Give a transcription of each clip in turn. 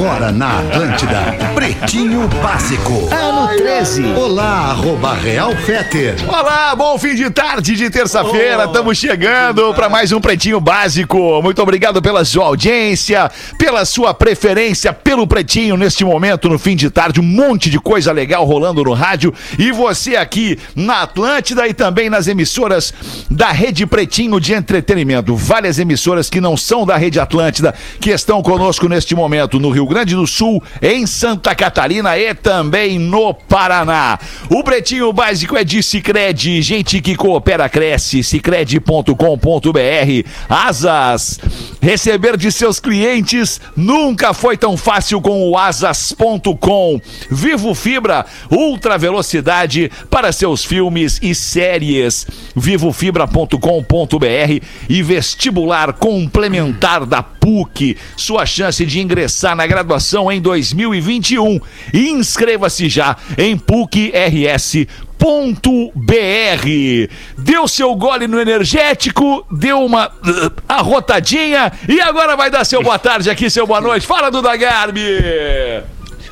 Agora na Atlântida, Pretinho Básico. Ano 13. Olá, arroba Real Feter. Olá, bom fim de tarde de terça-feira. Estamos chegando para mais um Pretinho Básico. Muito obrigado pela sua audiência, pela sua preferência pelo Pretinho neste momento, no fim de tarde. Um monte de coisa legal rolando no rádio. E você aqui na Atlântida e também nas emissoras da Rede Pretinho de Entretenimento. Várias emissoras que não são da Rede Atlântida que estão conosco neste momento no Rio Grande do Sul, em Santa Catarina e também no Paraná. O Pretinho Básico é de Cicred, gente que coopera cresce, cicred.com.br. Asas, receber de seus clientes nunca foi tão fácil com o asas.com. Vivo Fibra, ultra velocidade para seus filmes e séries. Vivofibra.com.br e vestibular complementar da PUC. Sua chance de ingressar na graduação em 2021. Inscreva-se já em PUCRS br Deu seu gole no energético, deu uma uh, arrotadinha e agora vai dar seu boa tarde aqui, seu boa noite. Fala, Duda Garbi!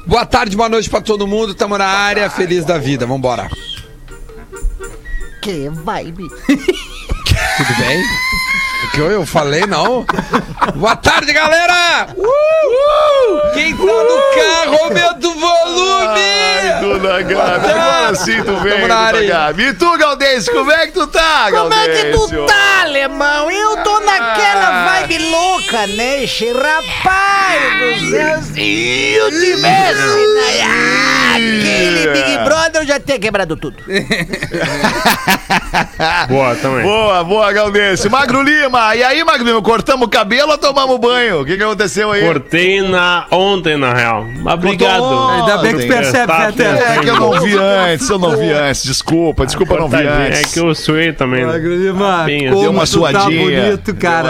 Boa tarde, boa noite pra todo mundo. Tamo na área, feliz da vida. Vambora. Que vibe. Tudo bem? O que eu, eu falei, não? Boa tarde, galera! Uh! Aí. Gabi. E tu, Galdêncio, como é que tu tá, Como é que tu tá, alemão? Eu tô naquela vibe louca, né? che? Rapaz do céu, se eu tivesse naquele Big Brother, eu já teria quebrado tudo. Boa, também. Boa, boa, Galdêncio. Magro Lima, e aí, Magro Lima, cortamos o cabelo ou tomamos banho? O que, que aconteceu aí? Cortei na ontem, na real. Mas obrigado. ontem. Ainda bem que tu percebe, Tá, Fetter. tá, É que eu não vi antes, eu não vi antes. Desculpa, desculpa, eu não vi antes. É que eu suei também. né? Magro Lima, Bem, como Deu uma tá suadinha. bonito, cara.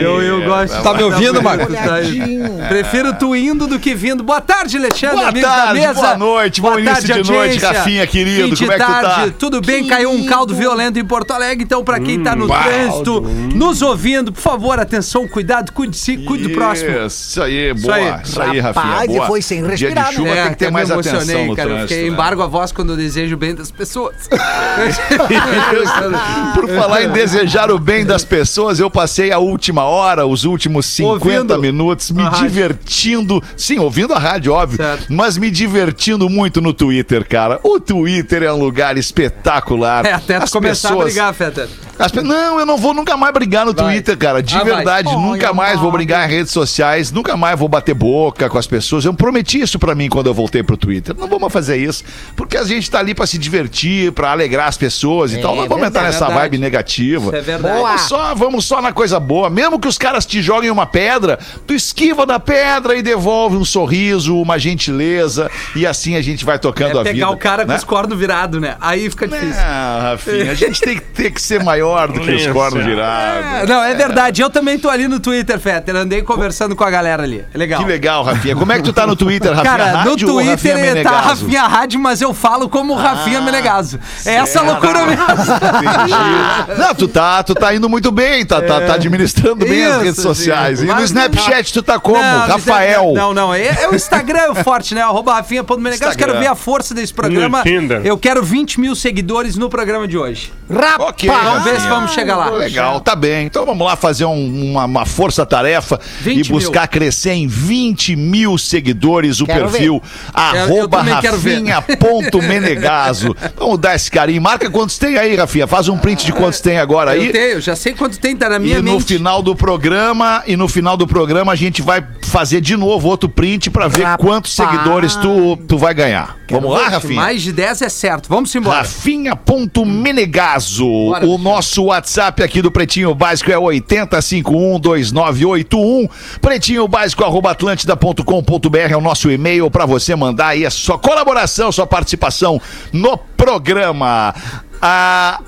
Eu, eu gosto. Tá me ouvindo, Magro? Tá. Prefiro tu indo do que vindo. Boa tarde, Alexandre, Boa amigos da tarde, mesa. boa noite, bom início de noite. Rafinha, querido, Fim de como é que tu tá? tarde, Tudo bem? Caiu um caldo violento em Porto Alegre, então pra quem tá no trânsito, nos ouvindo, por favor, atenção, cuidado, cuide de si, cuide do próximo. Isso aí, boa. aí. Isso aí, Rafinha. Rapaz, boa. foi sem Dia respirar, de chuva É, tem que ter até mais me atenção no cara. Eu trânsito. fiquei né? embargo a voz quando eu desejo o bem das pessoas. Por falar em desejar o bem das pessoas, eu passei a última hora, os últimos 50 Ouvindo minutos, me rádio. divertindo. Sim, ouvindo a rádio, óbvio. Certo. Mas me divertindo muito no Twitter, cara. O Twitter é um lugar espetacular. É, tu As começar a pessoas- brigar, Fetter. as pe- Não, eu não vou nunca mais brigar no Vai. Twitter, cara. De Ah, verdade, nunca mais vou brigar em redes sociais, nunca mais vou bater boca com as pessoas. Eu prometi isso pra mim quando eu voltei pro Twitter. Não vamos fazer isso, porque a gente tá ali pra se divertir, pra alegrar as pessoas e tal. Não vamos entrar verdade, nessa verdade. vibe negativa. Isso é verdade. Boa. Só, vamos só na coisa boa. Mesmo que os caras te joguem uma pedra, tu esquiva da pedra e devolve um sorriso, uma gentileza, e assim a gente vai tocando É a vida. pegar o cara com né? os cornos virados, né? Aí fica difícil. Ah, Rafinha, a gente tem que ter que ser maior do que os cornos virados. É, não, é verdade. Eu também tô ali no Twitter, Fetter. Andei conversando com a galera ali. É legal. Que legal, Rafinha. Como é que tu tá no Twitter, Rafinha Cara, no Rádio ou Twitter Rafinha tá Menegaso? Ah, Rafinha Rádio, mas eu falo como Rafinha Menegaso. É essa loucura mesmo. Entendi. Não, tu tá, tu tá indo muito bem, tá, tá, tá administrando bem as Isso, redes sociais. sim. E no Snapchat tu tá como? Não, Rafael. Não, não. É, é o Instagram é o forte, né? Arroba Rafinha.menegaso. Quero ver a força desse programa. No. Eu quero 20 mil seguidores no programa de hoje. Rapaz, Ok, Vamos ver se vamos chegar lá. Legal, tá bem. Então vamos lá fazer um- uma, uma força-tarefa 20 e buscar crescer em 20 mil seguidores o Quero perfil arroba ver. Rafinha.menegaso. Vamos dar esse carinho. Marca quantos tem aí, Rafinha. Faz um print de quantos tem agora aí. Eu tenho, já sei quanto tem, tá na minha E no mente. final do programa, e no final do programa a gente vai fazer de novo outro print pra ver Rapaz. quantos seguidores tu, tu vai ganhar. Vamos lá, Rafinha? Mais de 10 é certo. Vamos embora. Rafinha.menegaso. Bora, O nosso WhatsApp aqui do Pretinho Básico é 80512981. Pretinho Básico arroba atlântida.com.br é o nosso e-mail pra você mandar aí a sua colaboração, sua participação no programa. Ah,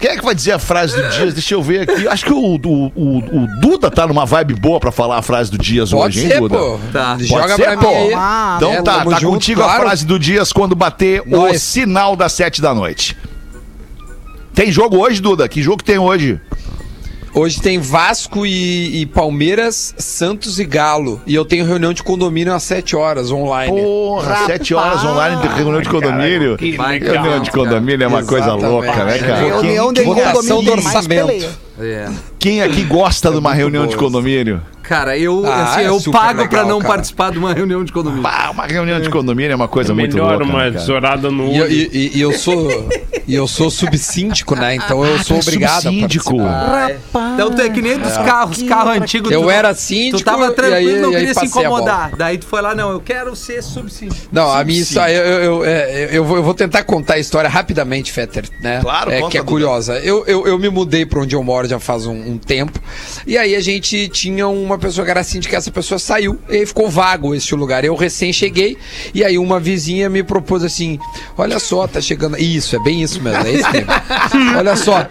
quem é que vai dizer a frase do Dias? Deixa eu ver aqui. Acho que o, o, o, o Duda tá numa vibe boa pra falar a frase do Dias Pode hoje, hein, ser, Duda? pô. Tá. Joga Pode pra ser, pô? Ah, Então É, tá, tá junto, contigo a claro. frase do Dias quando bater o Nós. sinal das sete da noite. Tem jogo hoje, Duda? Que jogo tem hoje? Hoje tem Vasco e, e Palmeiras, Santos e Galo. E eu tenho reunião de condomínio às 7 horas online. Porra, sete horas online de reunião de condomínio. Reunião de condomínio é uma coisa Exatamente. louca, né, cara? Reunião de votação condomínio do orçamento. É. Quem aqui gosta de uma reunião de condomínio? Cara, eu, Ah, assim, é eu pago pra legal, não cara. participar de uma reunião de condomínio. Uma reunião de condomínio é uma coisa muito Melhor louca. uma né, cara? tesourada no E, olho. e- e- e eu sou e eu sou subsíndico, né? Então eu sou tu é obrigado a subsíndico. participar. Então tu é que nem dos carros, carro antigo. Eu tu, era síndico Tu tava tranquilo, aí- não queria se a incomodar. Daí tu foi lá, não, eu quero ser subsíndico. Não, a minha história, eu, eu, é, eu, vou, eu vou tentar contar a história rapidamente, Fetter, né? Claro, é, conta, que é curiosa. Eu, eu, eu me mudei pra onde eu moro já faz um, um tempo. E aí a gente tinha uma pessoa que era síndica, essa pessoa saiu, e aí ficou vago esse lugar. Eu recém cheguei, e aí uma vizinha me propôs assim: olha só, tá chegando. Isso, é bem isso mesmo, é isso mesmo. olha só.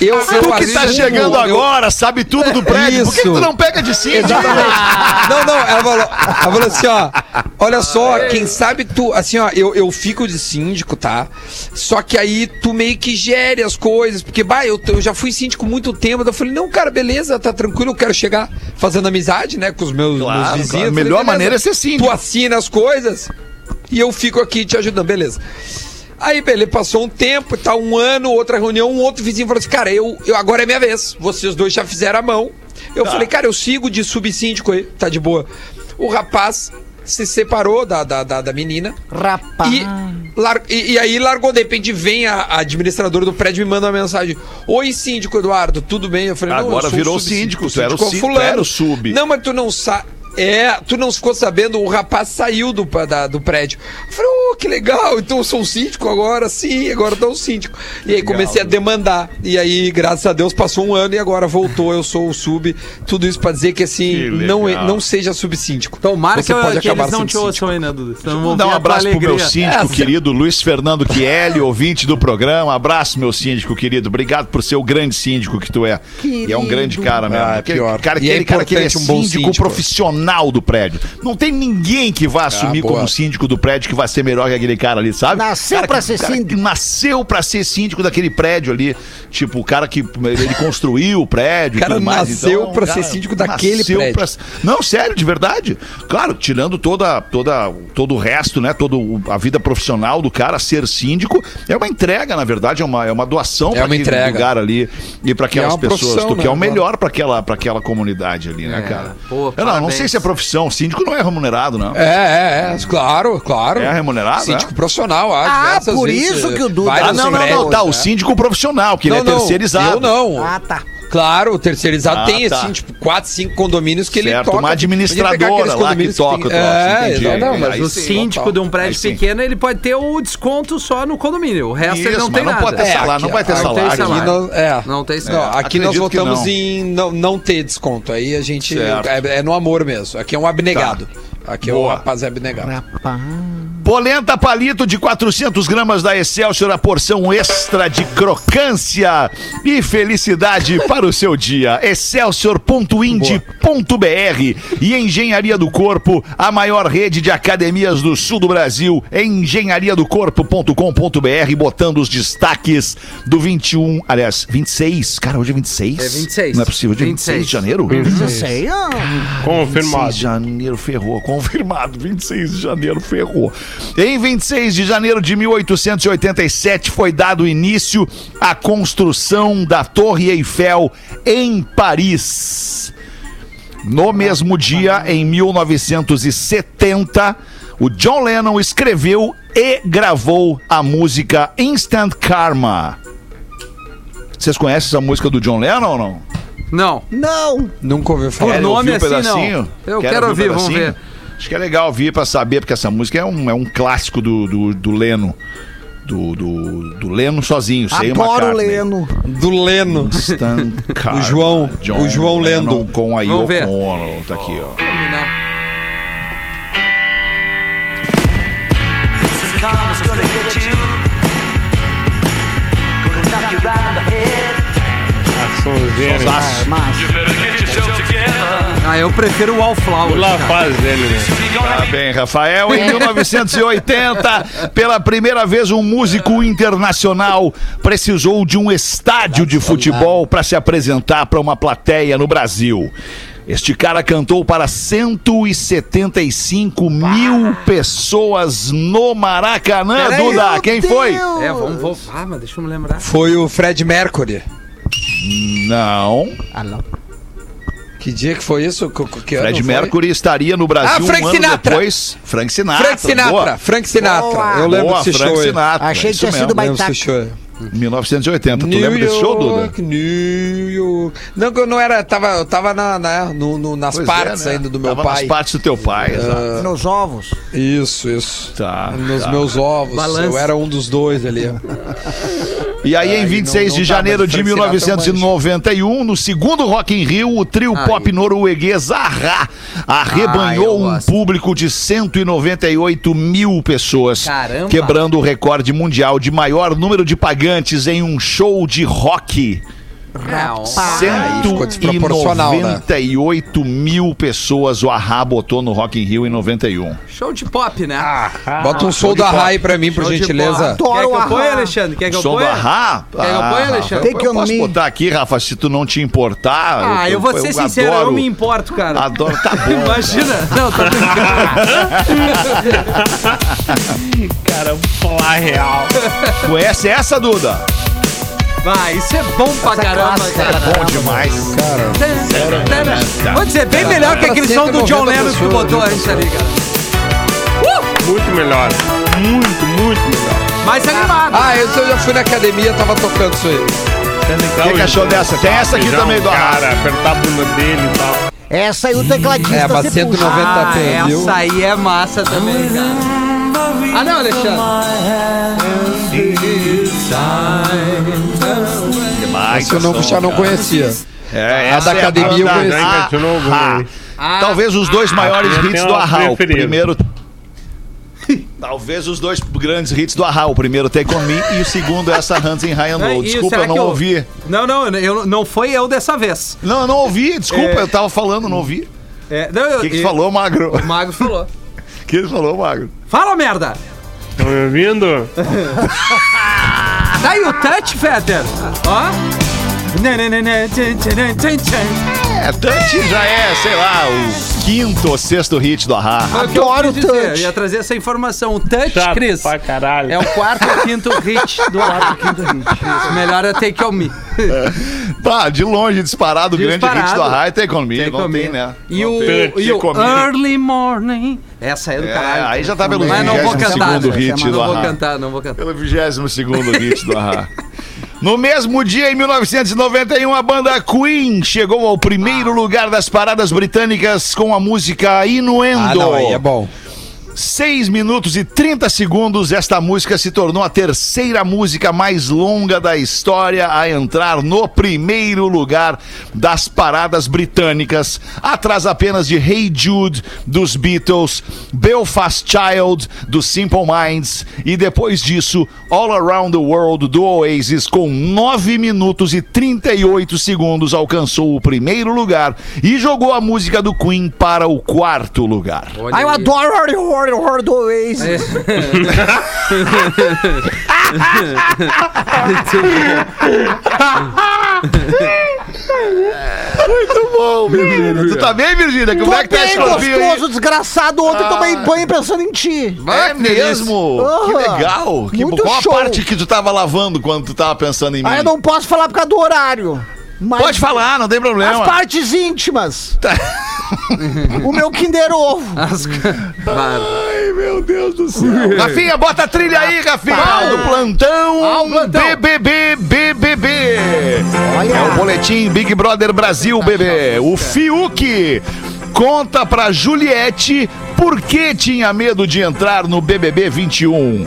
Eu, Tu que tá assumo- chegando eu- agora, sabe tudo do prédio. Por que, que tu Isso. não pega de síndico? Exatamente. Não, não, ela falou, ela falou assim, ó. Olha só, quem sabe tu, assim, ó, eu, eu fico de síndico, tá? Só que aí tu meio que gere as coisas, porque, bah, eu, eu já fui síndico muito tempo. Eu falei, não, cara, beleza, tá tranquilo, eu quero chegar fazendo amizade, né, com os meus, Claro, meus vizinhos. claro. A falei, melhor beleza, maneira é ser síndico. Tu assina as coisas e eu fico aqui te ajudando, beleza. Aí, beleza, passou um tempo, tá um ano, outra reunião, um outro vizinho falou assim, cara, eu, eu agora é minha vez. Vocês dois já fizeram a mão. Eu falei, cara, eu sigo de subsíndico aí, tá de boa. O rapaz se separou da, da, da, da menina Rapaz. e, lar- e, e aí largou. De repente vem a, a administradora do prédio e me manda uma mensagem: Oi, síndico Eduardo, tudo bem? Eu falei: Não, Agora eu sou virou o subsíndico, síndico, tu era o síndico, tu era o sub. Não, mas tu não sabe. É, tu não ficou sabendo, o rapaz saiu do, da- do prédio. Eu falei, oh, que legal, então eu sou um síndico agora, sim, agora eu tô um síndico. E aí comecei a demandar. E aí, graças a Deus, passou um ano e agora voltou, eu sou o sub. Tudo isso pra dizer que assim, Que não, é- não seja subsíndico. Tomara Você que, pode que acabar eles não te ouçam aí, né, Duda? Vou dar um abraço pro meu síndico Essa. querido, Luiz Fernando Chielli, ouvinte do programa. Abraço, meu síndico querido. Obrigado por ser o grande síndico que tu é. E é um grande cara mesmo. Ah, Aquele pior. cara, E é aquele cara que ele é importante um bom síndico síndico. profissional do prédio. Não tem ninguém que vá assumir boa. como síndico do prédio que vai ser melhor que aquele cara ali, sabe? Nasceu Cara pra ser cara síndico. Nasceu pra ser síndico daquele prédio ali. Tipo, o cara que ele construiu o prédio. e Cara, tudo mais. nasceu Então, pra cara, ser síndico daquele prédio. pra- não, sério, de verdade. Claro, tirando toda, toda, todo o resto, né? Toda a vida profissional do cara, ser síndico é uma entrega, na verdade, é uma, é uma doação É pra uma aquele entrega. lugar ali e para aquelas uma pessoas. Tu né? quer o melhor pra aquela, pra aquela comunidade ali, né, É, cara? pô, Eu não, não sei se é profissão. Síndico não é remunerado, não. É, é, é, claro, claro. É remunerado, Síndico é? profissional, ah, Ah, por vezes, isso que o Duda- Ah, não, não, não, tá. O né? síndico profissional, que ele Não, é não, terceirizado. Eu não. Ah, tá. Claro, o terceirizado Ah, tem, tá. assim, tipo, quatro, cinco condomínios que ele Certo, toca. uma administradora lá que toca tem- o troço, É, entendi. não, mas Aí O sim, síndico total. de um prédio Aí sim. pequeno, ele pode ter o desconto só no condomínio. O resto ele Isso, não mas tem não nada. pode ter salário, não vai ter não tem salário. salário. Aqui nós, é. Não tem Não, salário. aqui nós que votamos não. em não, não ter desconto. Aí a gente. É, é no amor mesmo. Aqui é um abnegado. Aqui é o Boa. rapaz é abnegado. Polenta palito de 400 gramas da Excelsior, a porção extra de crocância e felicidade para o seu dia. Excelsior.ind.br e Engenharia do Corpo, a maior rede de academias do sul do Brasil, engenhariadocorpo.com.br, botando os destaques do 21, aliás, 26. Cara, hoje é 26? É 26. Não é possível, hoje é 26 de 26. janeiro? Não sei. ah. 26 Confirmado. de janeiro ferrou, confirmado. 26 de janeiro ferrou. Em 26 de janeiro de 1887 foi dado início à construção da Torre Eiffel em Paris. No mesmo dia, em 1970, o John Lennon escreveu e gravou a música Instant Karma. Vocês conhecem essa música do John Lennon ou não? Não. Não. Nunca ouviu falar. Quer nome ouvir um assim, não. pedacinho? Eu Quer quero um ouvir, vamos pedacinho? ver. Acho que é legal ouvir pra saber, porque essa música é um, é um clássico do, do, do Leno. Do, do, do Leno sozinho, sem uma Adoro o Leno. Do Leno. O João- o João Lendo. Lennon com a Vamos Yoko ver. Ono. Tá aqui, ó. Mas Ah, eu prefiro o Wallflower. Cara. fase dele, né? Tá bem, Rafael. Em 1980, pela primeira vez, um músico internacional precisou de um estádio de futebol para se apresentar para uma plateia no Brasil. Este cara cantou para 175 mil pessoas no Maracanã, Peraí, Duda. Quem foi? Deus. É, vamos, vamos. Ah, mas deixa eu me lembrar. Foi o Fred Mercury. Não. Ah, não. Que dia que foi isso? Que, que Fred foi? Mercury estaria no Brasil Ah, Frank um ano Sinatra. depois. Frank Sinatra. Frank Sinatra. Boa. Frank Sinatra. Boa. Eu lembro Boa, desse Frank show. Sinatra. Achei que tinha sido Lembro baitaca. desse show aí. 1980. Tu lembra desse show, Duda? New York. Não, que eu não era. Tava, eu tava na, na- no- no- nas Pois partes é, né? ainda do meu Tava pai. nas partes do teu pai, exato. Nos ovos. Isso, isso. Tá, Nos tá. meus ovos. Balança. Eu era um dos dois ali. E aí, em Aí 26 não- não de janeiro de Frank Sinatra é um 1991, no segundo Rock in Rio, o trio pop norueguês Ahá arrebanhou eu um público de 198 mil pessoas, Caramba. quebrando o recorde mundial de maior número de pagantes em um show de rock. Não. Aí ficou desproporcional, né? 198 mil pessoas o Ahá botou no Rock in Rio em 91. Show de pop, né? Bota um som da Rai pra mim, por Show gentileza. pop. Quer que eu Adoro ponha. Alexandre? Quer que eu som do ponha? Ahá? Quer que eu ponha, Alexandre? eu Take on posso botar aqui, Rafa, se tu não te importar. Ah, eu vou ser sincero, eu adoro- me importo, cara. Adoro, tá bom. Imagina. Não, tô brincando. Cara, falar real. Conhece essa, Duda? Vai, isso é bom pra caramba, clássica, cara. Bom demais. Vou dizer, bem melhor que aquele som do John 190 Lennon que botou antes ali, cara. Muito melhor. Muito, muito melhor. Mais animado. Ah, esse eu já fui na academia, tava tocando isso aí. O que, que achou dessa? Tem essa aqui Feijão, também do Arra. Cara, apertar a bunda dele e tal. Essa aí o tecladista É, mas se 190 puxa. Ah, pena, viu? essa aí é massa também, cara. Ah, não, Alexandre. Esse eu não, já não conhecia. É, A essa da é a academia eu banda conheci. Alguma Ahá. aí. Talvez os dois maiores eu hits do uma Arra. O preferida. primeiro... Talvez os dois grandes hits do Arra. O primeiro Take On Me e o segundo essa Hands in High and Low. Desculpa, eu não que ouvi. Não, não, eu, não foi eu dessa vez. Não, eu não ouvi. Desculpa, É. eu tava falando, não ouvi. É, não, eu, O que que tu eu- falou, Magro? O Mago falou. O que ele falou, Magro? Fala, merda! Estão me ouvindo? Tá aí o touch, Fetter. Ó. Tchan, tchan, tchan. É, Touch já é, sei lá, o quinto ou sexto hit do Arra. Foi o Adoro dizer, touch. Eu ia trazer essa informação. O touch, Chato Cris. pra caralho. É o quarto ou quinto hit do quarto quinto hit. Isso, melhor é Take On Me. Pá, de longe, disparado, o grande hit do Arra é Take On Me. Take não On Me. tem, né? E Não o, tem. e o Me. Early Morning. Essa é do É, caralho. aí já tá pelo Mas não vou 22º cantar. segundo hit não do vou Arra. cantar, não vou cantar. Pelo 22 segundo hit do Arra. No mesmo dia, em 1991, a banda Queen chegou ao primeiro lugar das paradas britânicas com a música Inuendo. Ah, não, aí é bom. 6 minutos e 30 segundos, esta música se tornou a terceira música mais longa da história a entrar no primeiro lugar das paradas britânicas, atrás apenas de Hey Jude dos Beatles, Belfast Child dos Simple Minds e depois disso All Around the World do Oasis com 9 minutos e 38 segundos alcançou o primeiro lugar e jogou a música do Queen para o quarto lugar. Olha eu adoro Horror Horror do Oasis. Muito bom, Virgínia. Tu tá bem, Virgínia? Como Tu é que tá bem esse corpinho aí? gostoso, desgraçado. Ontem eu tomei banho pensando em ti. É mesmo? Que Aham. legal. Que, Muito qual a show. parte que tu tava lavando quando tu tava pensando em mim? Ah, eu não posso falar por causa do horário. Mas Pode falar, não tem As problema. partes íntimas. Tá. o meu Kinder Ovo. As- Claro. Ai, meu Deus do céu. Rafinha, bota a trilha aí, Rafinha. Rapaz. Do plantão, Ah, o plantão. BBB, BBB. Olha. É o boletim Big Brother Brasil, bebê. O Fiuk conta pra Juliette por que tinha medo de entrar no BBB 21.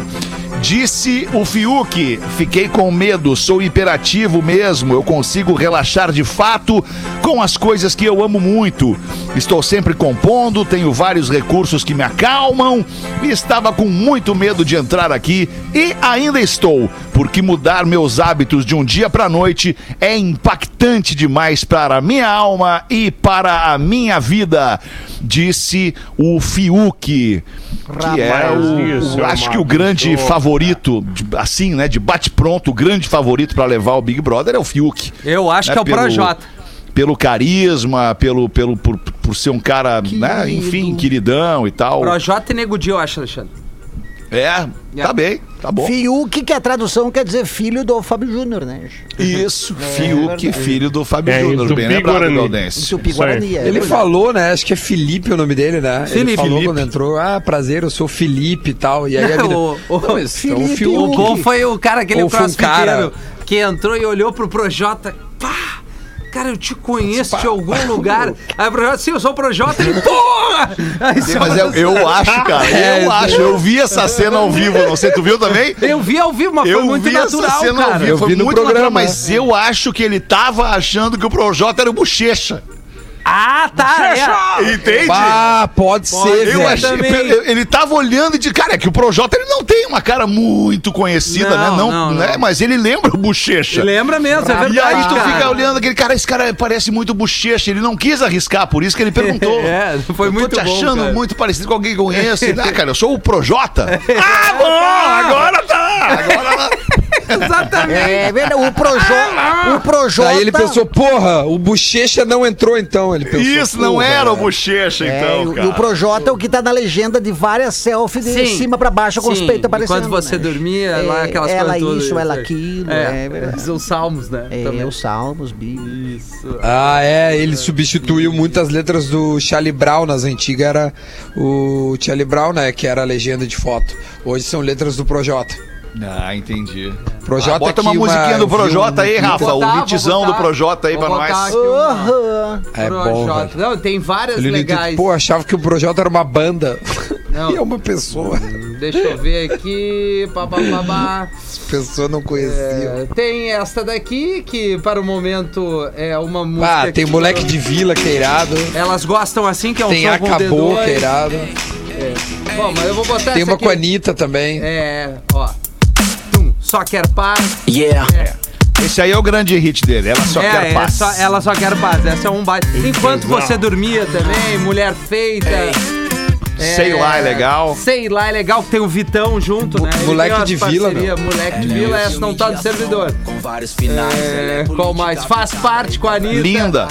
Disse o Fiuk, fiquei com medo, sou hiperativo mesmo, eu consigo relaxar de fato com as coisas que eu amo muito. Estou sempre compondo, tenho vários recursos que me acalmam estava com muito medo de entrar aqui e ainda estou, porque mudar meus hábitos de um dia para noite é impactante demais para a minha alma e para a minha vida, disse o Fiuk, que é Rapaz, o, isso o- é acho que o grande pessoa, favorito, de- assim, né, de bate-pronto, o grande favorito para levar o Big Brother é o Fiuk. Eu acho né, que é o pelo- Projota. Pelo carisma, pelo, pelo, por, por ser um cara, né, enfim, queridão e tal. Projota e Nego Di, eu acho, Alexandre. É, tá bem, tá bom. Fiuk, que a tradução quer dizer filho do Fábio Júnior, né? Isso, Fiuk, filho do Fábio É, Júnior, bem lembrado. Galdense. Isso, Tupi Isso. Guarani. é Ele verdade. falou, né? Acho que é Felipe o nome dele, né? Ele Felipe. falou Felipe. quando entrou, ah, prazer, eu sou Felipe e tal. E aí a Não, mina, o- o- Não, mas então, Felipe, Fiuk- O bom foi o cara, aquele um cara- que entrou e olhou pro Projota. Pá! Cara, eu te conheço de algum lugar. Aí o Projota, sim, eu sou o Projota. Ele, porra! Aí só- Mas eu, eu acho, cara, É, eu acho. Eu vi essa cena ao vivo, não sei, tu viu também? Eu vi ao vivo, mas foi Eu muito vi natural, essa cena cara. ao vivo, Eu foi vi no muito programa. natural, mas eu acho que ele tava achando que o Projota era o Bochecha. Ah, tá. É. Entende? Ah, pode, Pode ser. Eu achei, ele, tava olhando e disse, cara, é que o Projota ele não tem uma cara muito conhecida, Não, né? Não, não, né? Mas ele lembra o Bochecha. Lembra mesmo, é verdade. E aí tu fica olhando aquele cara, esse cara parece muito bochecha. Ele não quis arriscar, por isso que ele perguntou. É, foi eu muito tô te bom, achando muito parecido com alguém que eu conheço. Ah, cara, eu sou o Projota. ah, bom, agora tá. Agora Exatamente. É verdade, o Projota. O Projota. Daí ele pensou, porra, o Bochecha não entrou então. Ele pensou, Isso não era o bochecha, É, então, e o- cara. e o Projota é o que tá na legenda de várias selfies de Sim. cima pra baixo com os Sim, peitos aparecendo. Enquanto você né? dormia, lá É, aquelas ela coisas todas. isso, ela aquilo, é, É, verdade. os salmos, né? É, também. os salmos, bíblicos. Isso. Ah, é, ele substituiu muitas letras do Charlie Brown, nas antigas era o Charlie Brown, né, que era a legenda de foto. Hoje são letras do Projota. Ah, entendi. Projota Ah, bota uma musiquinha do Projota aí, Rafa. Botar, o hitzão do. Projota aí Vou pra nós. Aham. É bom, velho. Não, tem várias Ele legais. pô, achava que o Projota era uma banda. Não. e é uma pessoa. Deixa eu ver aqui. Pá, pá, pá, pá. As pessoas não conheciam. É, tem esta daqui, que para o momento é uma música. Ah, tem que- moleque de vila que é irado. Elas gostam assim, que é um Tem Acabou D2. que é. Bom, mas eu vou botar Tem essa uma aqui. com a Anitta também. É, ó. Só quer paz. Esse aí é o grande hit dele. Ela só é, quer é paz. só- ela só quer paz. Essa é um baile. Enquanto você dormia também, mulher feita. Sei lá, é legal. Sei lá, é legal que tem o Vitão junto, né? Ele Moleque de vila, parceria, Moleque de vila, essa não tá no servidor. Com vários finais. É, qual mais? Faz parte com a Anitta. Linda.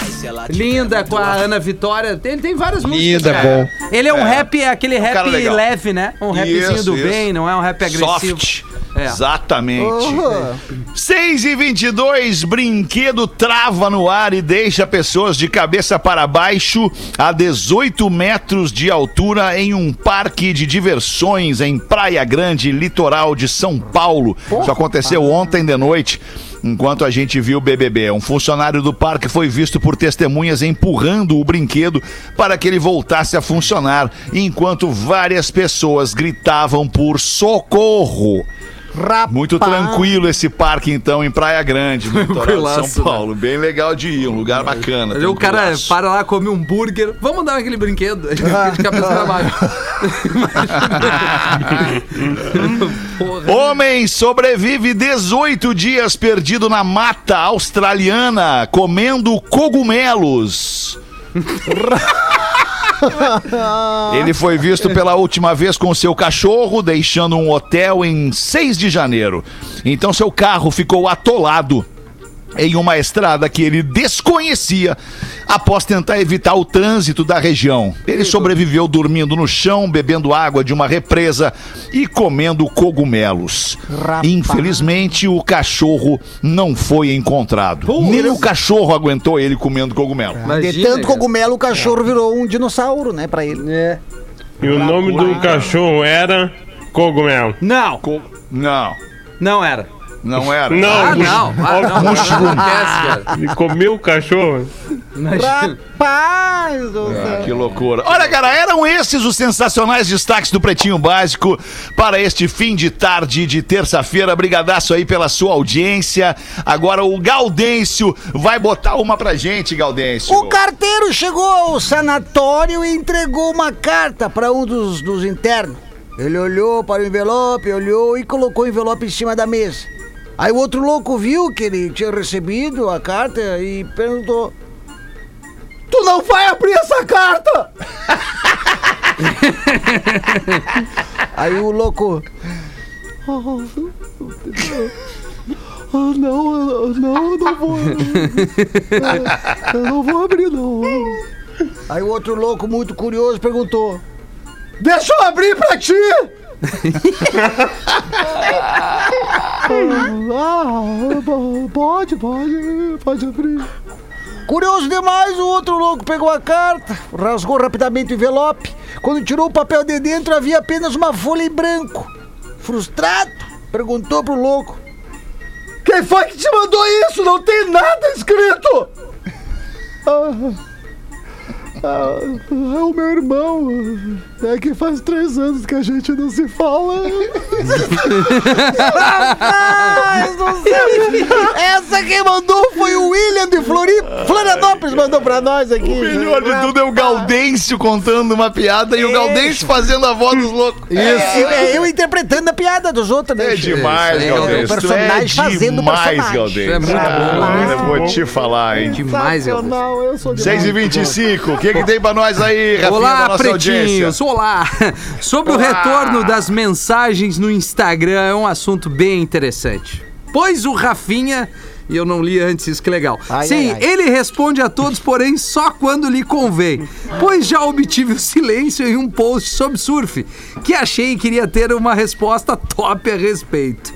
Linda com a Ana Vitória. Ele tem várias músicas. Linda, é bom. Ele é um rap, é aquele rap cara legal. leve, né? Um rapzinho Isso, do isso. bem, não é um rap agressivo. Soft. É. Exatamente. Aham. 6 e 22 brinquedo trava no ar e deixa pessoas de cabeça para baixo a 18 metros de altura em um parque de diversões em Praia Grande, litoral de São Paulo. Isso aconteceu ontem de noite. Enquanto a gente viu o BBB, um funcionário do parque foi visto por testemunhas empurrando o brinquedo para que ele voltasse a funcionar, enquanto várias pessoas gritavam por socorro. Rapaz. Muito tranquilo esse parque, então, em Praia Grande, no litoral de São Paulo. Bem legal de ir, um lugar bacana. O cara tranquilaço. para lá, come um hambúrguer. Vamos dar aquele brinquedo. Ele fica de cabeça pra baixo. Homem sobrevive 18 dias perdido na mata australiana comendo cogumelos. Ele foi visto pela última vez com seu cachorro, deixando um hotel em 6 de janeiro. Então seu carro ficou atolado em uma estrada que ele desconhecia após tentar evitar o trânsito da região. Ele sobreviveu dormindo no chão, bebendo água de uma represa e comendo cogumelos. Rapaz. Infelizmente, o cachorro não foi encontrado. Nem o cachorro aguentou ele comendo cogumelo. De Imagina, tanto cara. cogumelo, o cachorro virou um dinossauro, né, pra ele. É. E o nome do cachorro era Cogumelo. Não, Co- Não, não era. Não era. Não. Ah, não. Ah, não. Acontece, cara. Ele comeu o cachorro. Rapaz do Ah, que loucura. Olha, cara, eram esses os sensacionais destaques do Pretinho Básico para este fim de tarde de terça-feira. Brigadaço aí pela sua audiência. Agora o Gaudêncio vai botar uma pra gente, Gaudêncio. O carteiro chegou ao sanatório e entregou uma carta para um dos, dos internos. Ele olhou para o envelope, olhou e colocou o envelope em cima da mesa. Aí o outro louco viu que ele tinha recebido a carta e perguntou: Tu não vai abrir essa carta? Aí o louco. Ah, não, não, não vou. Eu não vou abrir, não. Aí o outro louco, muito curioso, perguntou: Deixa eu abrir pra ti! Ah, pode, pode, pode abrir. Curioso demais, o outro louco pegou a carta, rasgou rapidamente o envelope. Quando tirou o papel de dentro, havia apenas uma folha em branco. Frustrado, perguntou pro louco: Quem foi que te mandou isso? Não tem nada escrito! Ah, ah, é o meu irmão. É que faz três anos que a gente não se fala. Rapaz do céu! Essa quem mandou foi o William de Floripa. Florianópolis mandou pra nós aqui. O melhor de tudo é o Gaudêncio contando uma piada e o Gaudêncio fazendo a voz dos loucos. Isso. É, eu interpretando a piada dos outros, né? É demais, Isso aí, Gaudêncio. o personagem Tu fazendo o demais, personagem. Gaudêncio. É muito Ah, bom. Eu vou te falar, hein. Demais, Elvis. Sensacional, eu sou 6 e 25 o que, que tem pra nós aí, Rafinha, da Olá, nossa audiência? Olá! Sobre o Olá. retorno das mensagens no Instagram, é um assunto bem interessante. Pois o Rafinha, e eu não li antes, isso que legal. Ai, Sim, ai, ai. ele responde a todos, porém só quando lhe convém. Pois já obtive o silêncio em um post sobre surf, que achei que iria ter uma resposta top a respeito.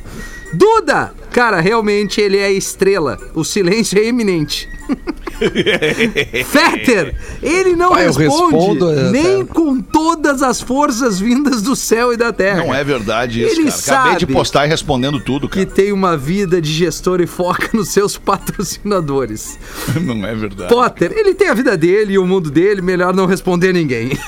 Duda! Cara, realmente ele é estrela. O silêncio é eminente. Fetter, ele não Pai, eu responde respondo, é, nem com todas as forças vindas do céu e da terra. Não é verdade isso, Ele cara. Acabei de sabe postar e respondendo tudo, Que cara. tem uma vida de gestor e foca nos seus patrocinadores. Não é verdade. Potter, ele tem a vida dele e o mundo dele, melhor não responder ninguém.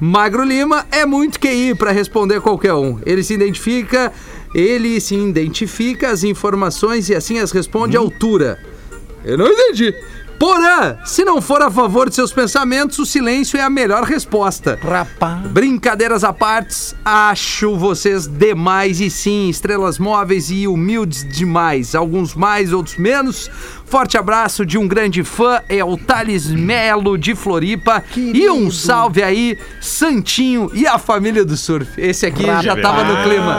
Magro Lima é muito QI pra responder qualquer um. Ele se identifica, ele se identifica as informações e assim as responde à altura. Eu não entendi. Porã, se não for a favor de seus pensamentos, o silêncio é a melhor resposta. Rapaz. Brincadeiras à partes, acho vocês demais e sim, estrelas móveis e humildes demais. Alguns mais, outros menos. Forte abraço de um grande fã, é o Thales Melo de Floripa. E um Querido. salve aí, Santinho e a família do surf. Esse aqui já tava no clima.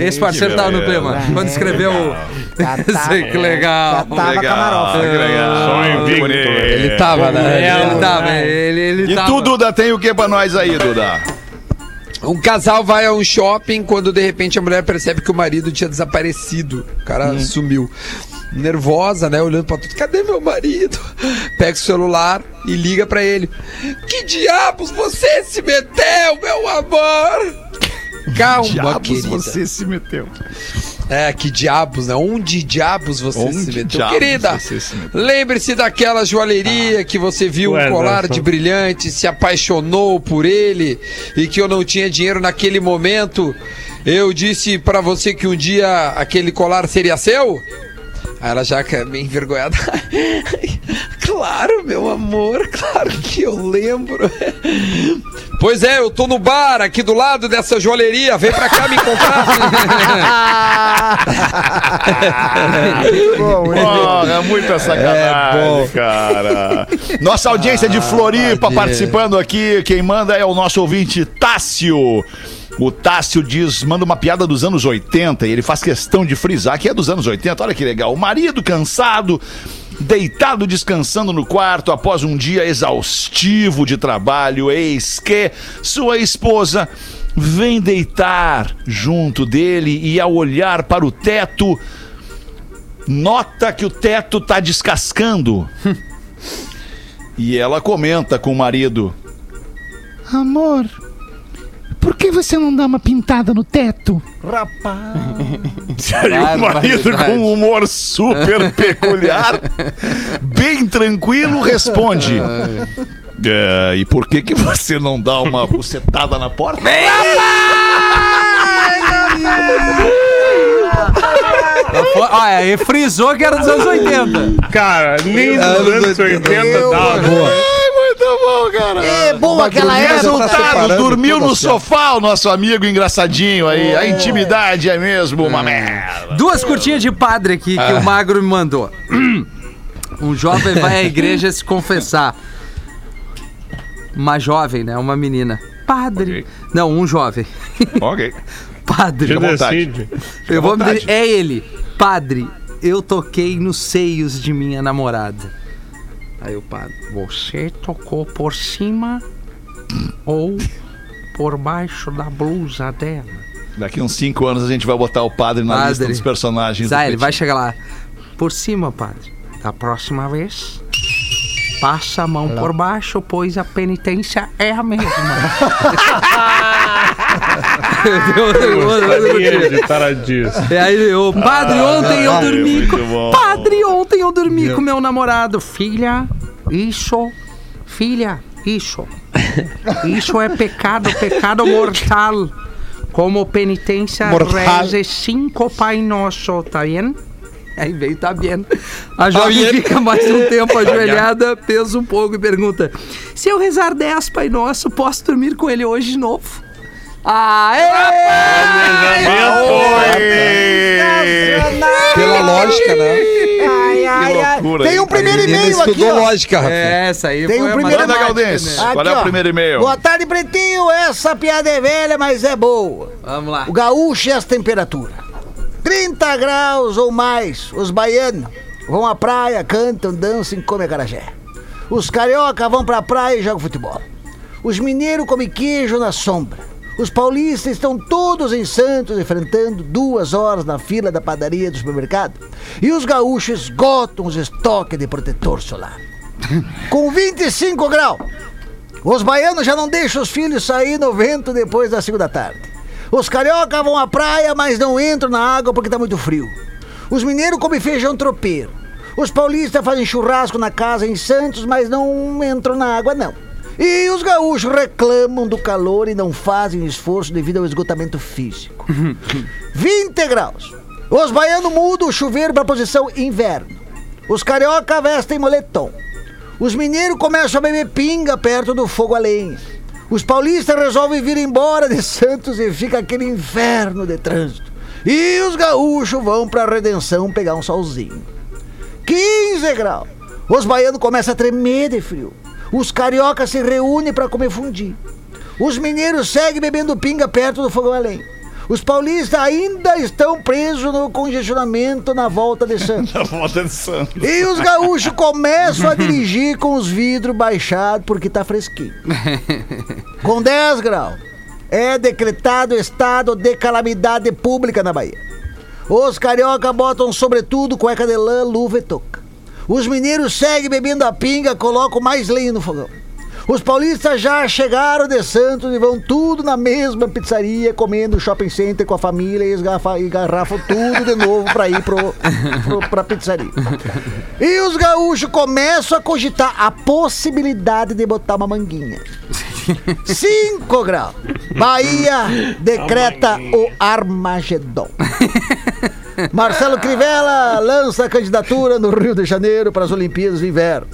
Esse parceiro tava no clima. Quando escreveu. Já tava- que legal. Já tava Legal, camarote. que legal. Sonho Muito invicto. bonito. Ele tava, né? Ele tava, ele, ele E tava. tu, Duda, tem o que pra nós aí, Duda? Um casal vai a um shopping quando de repente a mulher percebe que o marido tinha desaparecido. O cara sumiu. Nervosa, né? Olhando pra tudo. Cadê meu marido? Pega o celular e liga pra ele. Que diabos você se meteu, meu amor? Calma, Diabos querida. você se meteu. É, que diabos, né? Onde diabos você Onde se meteu? diabos Querida, lembre-se daquela joalheria que você viu um colar de brilhante, se apaixonou por ele e que eu não tinha dinheiro naquele momento. Eu disse pra você que um dia aquele colar seria seu? Aí ela já que é meio envergonhada. claro, meu amor, claro que eu lembro. Pois é, eu tô no bar aqui do lado dessa joalheria. Vem pra cá me comprar. Porra, muita sacanagem, É bom. cara. Nossa audiência de Floripa participando aqui. Quem manda é o nosso ouvinte Tássio. O Tássio diz, manda uma piada dos anos 80 e ele faz questão de frisar que é dos anos 80. Olha que legal. O marido cansado, deitado descansando no quarto após um dia exaustivo de trabalho, eis que sua esposa vem deitar junto dele e ao olhar para o teto, nota que o teto tá descascando. e ela comenta com o marido: Amor, por que você não dá uma pintada no teto? Rapaz. Aí o marido com um humor super peculiar, bem tranquilo, responde. "É, e por que que você não dá uma bucetada na porta? Olha, ele frisou que era dos anos 80. Cara, nem nos Anos anos 80 Meu dava. Bom, cara. É bom aquela época. Resultado, dormiu no sofá o nosso amigo engraçadinho aí. A intimidade é mesmo uma merda. Duas curtinhas de padre aqui que o Magro me mandou. Um jovem vai à igreja se confessar. Uma jovem, né? Uma menina. Padre. Ok. Não, um jovem. Ok. Padre. Decide. Eu vou me É ele. Padre, eu toquei nos seios de minha namorada. Aí o padre. Você tocou por cima ou por baixo da blusa dela? Daqui uns cinco anos a gente vai botar o padre na Padre. lista dos personagens. do Ah, ele vai chegar lá. Por cima, padre. Da próxima vez, passa a mão por baixo, pois a penitência é a mesma. E aí, ô, padre, ontem eu dormi com... Padre, ontem eu dormi com meu namorado. Filha, isso... Filha, isso... Isso é pecado, pecado mortal. Como penitência, Mortal. reze cinco Pai Nosso, tá vendo? Aí veio, tá vendo. A jovem bien. fica mais um tempo ajoelhada, pensa um pouco e pergunta: Se eu rezar 10 Pai Nosso, posso dormir com ele hoje de novo? Aê! Pela lógica, né? Ai, ai, ai. loucura, Tem um primeiro e-mail aqui, estudou ó. lógica. É, essa aí Tem foi um primeiro- Galdense. né? Qual é o primeiro e-mail? Boa tarde, Pretinho. Essa piada é velha, mas é boa. Vamos lá. O gaúcho e as temperaturas. 30 graus ou mais. Os baianos vão à praia, cantam, dançam e comem acarajé. Os carioca vão pra praia e jogam futebol. Os mineiros comem queijo na sombra. Os paulistas estão todos em Santos enfrentando duas horas na fila da padaria do supermercado. E os gaúchos esgotam os estoques de protetor solar. Com 25 graus, os baianos já não deixam os filhos sair no vento depois das 5 da tarde. Os carioca vão à praia, mas não entram na água porque tá muito frio. Os mineiros comem feijão tropeiro. Os paulistas fazem churrasco na casa em Santos, mas não entram na água, não. E os gaúchos reclamam do calor e não fazem esforço devido ao esgotamento físico. 20 graus. Os baianos mudam o chuveiro para a posição inverno. Os carioca vestem moletom. Os mineiros começam a beber pinga perto do fogo a lenha. Os paulistas resolvem vir embora de Santos e fica aquele inferno de trânsito. E os gaúchos vão pra Redenção pegar um solzinho. 15 graus. Os baianos começam a tremer de frio. Os cariocas se reúnem para comer fundi. Os mineiros seguem bebendo pinga perto do fogão a lenha. Os paulistas ainda estão presos no congestionamento na volta de Santos. A volta de Santos. E os gaúchos começam a dirigir com os vidros baixados porque tá fresquinho. Com 10 graus, é decretado estado de calamidade pública na Bahia. Os carioca botam sobretudo cueca de lã, luva e touca. Os mineiros seguem bebendo a pinga, colocam mais lenha no fogão. Os paulistas já chegaram de Santos e vão tudo na mesma pizzaria, comendo shopping center com a família e esgarfa- e garrafam tudo de novo pra ir pro, pro, pra pizzaria. E os gaúchos começam a cogitar a possibilidade de botar uma manguinha. 5 graus. Bahia decreta o Armagedon. Marcelo Crivella lança a candidatura no Rio de Janeiro para as Olimpíadas de Inverno.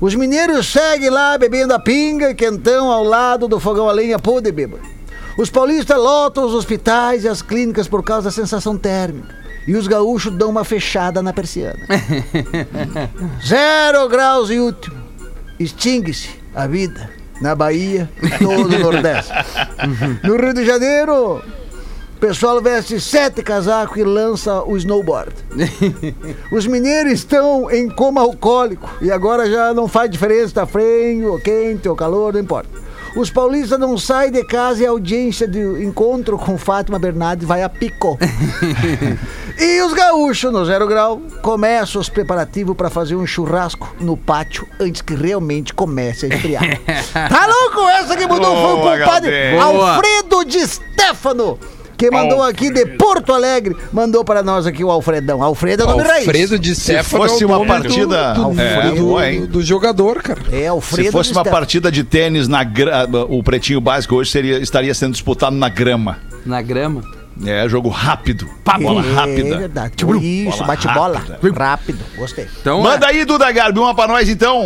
Os mineiros seguem lá bebendo a pinga e quentão ao lado do fogão a lenha podre bêbado. Os paulistas lotam os hospitais e as clínicas por causa da sensação térmica. E os gaúchos dão uma fechada na persiana. Zero graus e último. Extingue-se a vida na Bahia e todo o Nordeste. No Rio de Janeiro, pessoal veste sete casacos e lança o snowboard. Os mineiros estão em coma alcoólico e agora já não faz diferença se tá frio, ou quente ou calor, não importa. Os paulistas não saem de casa e a audiência do encontro com Fátima Bernardes vai a pico. e os gaúchos, no zero grau, começam os preparativos para fazer um churrasco no pátio antes que realmente comece a esfriar. tá louco? Essa que mudou foi o Boa, compadre. Boa. Alfredo de Stefano. Que mandou aqui de Porto Alegre, mandou para nós aqui o Alfredão. Alfredo é o nome raiz. Alfredo de Se Stefano fosse é uma partida. do, do, é, do- hein? do jogador, cara. É, Alfredo Se fosse uma Stefano. partida de tênis na gra... o pretinho básico hoje seria, estaria sendo disputado na grama. Na grama. É, jogo rápido. Pá, bola É rápida. verdade. Isso, Bola bate bola. rápida. Rápido. Gostei. Então, Manda aí, Duda Garbi, uma pra nós então.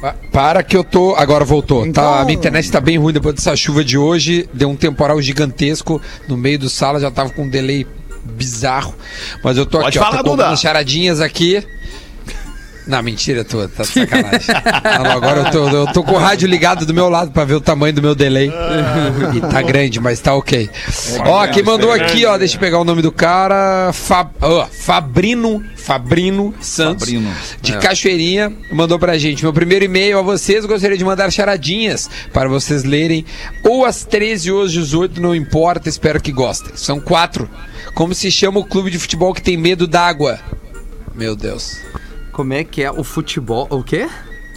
Pa- Para que eu tô. Agora voltou. Então- Tá, a minha internet tá bem ruim depois dessa chuva de hoje. Deu um temporal gigantesco no meio do sala, já tava com um delay bizarro. Mas eu tô Pode aqui, ó. falar, Tô Duda. contando charadinhas aqui. Não, mentira, tô, tá de sacanagem. Não, agora eu tô, eu tô com o rádio ligado do meu lado pra ver o tamanho do meu delay. E tá grande, mas tá ok. Ó, quem mandou aqui, ó, deixa eu pegar o nome do cara. Fa- ó, Fabrino, Fabrino Santos. Fabrino. De Cachoeirinha, mandou pra gente. Meu primeiro e-mail a vocês, gostaria de mandar charadinhas para vocês lerem. Ou às 13 ou às 18, não importa, espero que gostem. São quatro. Como se chama o clube de futebol que tem medo d'água? Meu Deus. Como é que é o futebol? O quê?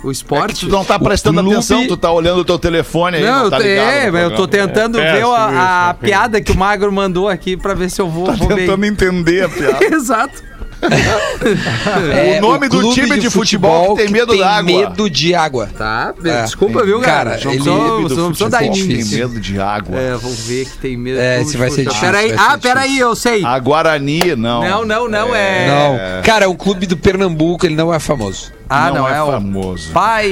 O É esporte? que tu não tá prestando clube- atenção, tu tá olhando o teu telefone aí. Não, tá eu tô- ligado é, mas eu tô tentando É, ver a, assim a mesmo. piada que o Magro mandou aqui pra ver se eu vou, vou ver. Tentando entender a piada. Exato. É, nome do clube time de futebol que tem medo d'água. medo de água. Tá, É. desculpa, viu, cara? Cara, ele- do não precisa dar em futebol mim. tem difícil. medo de água. É, vamos ver que tem medo. É, esse de vai ser futebol. difícil, Peraí, vai ser ah, peraí, difícil. eu sei. A Guarani, não. Não, não, não é. Não. Cara, é um clube do Pernambuco, ele não é famoso. Ah, não, Não é, é o famoso. pai.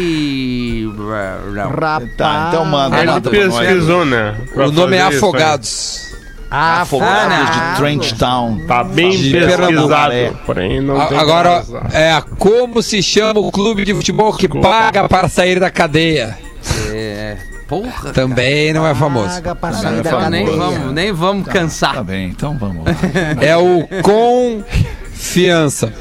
Não. Rapaz. Tá, então manda. Ele pesquisou, né? o nome é fazer aí. Afogados. Afogados Ah, de não. Trench Town. Tá bem De pesquisado. Porém, não tem A- Agora, é, como se chama o clube de futebol que paga para sair da cadeia? É. Porra. Também não é famoso. Não, sair é da famoso. Nem cadeia. vamos, nem vamos Tá cansar. bem, então vamos lá. É o Confiança.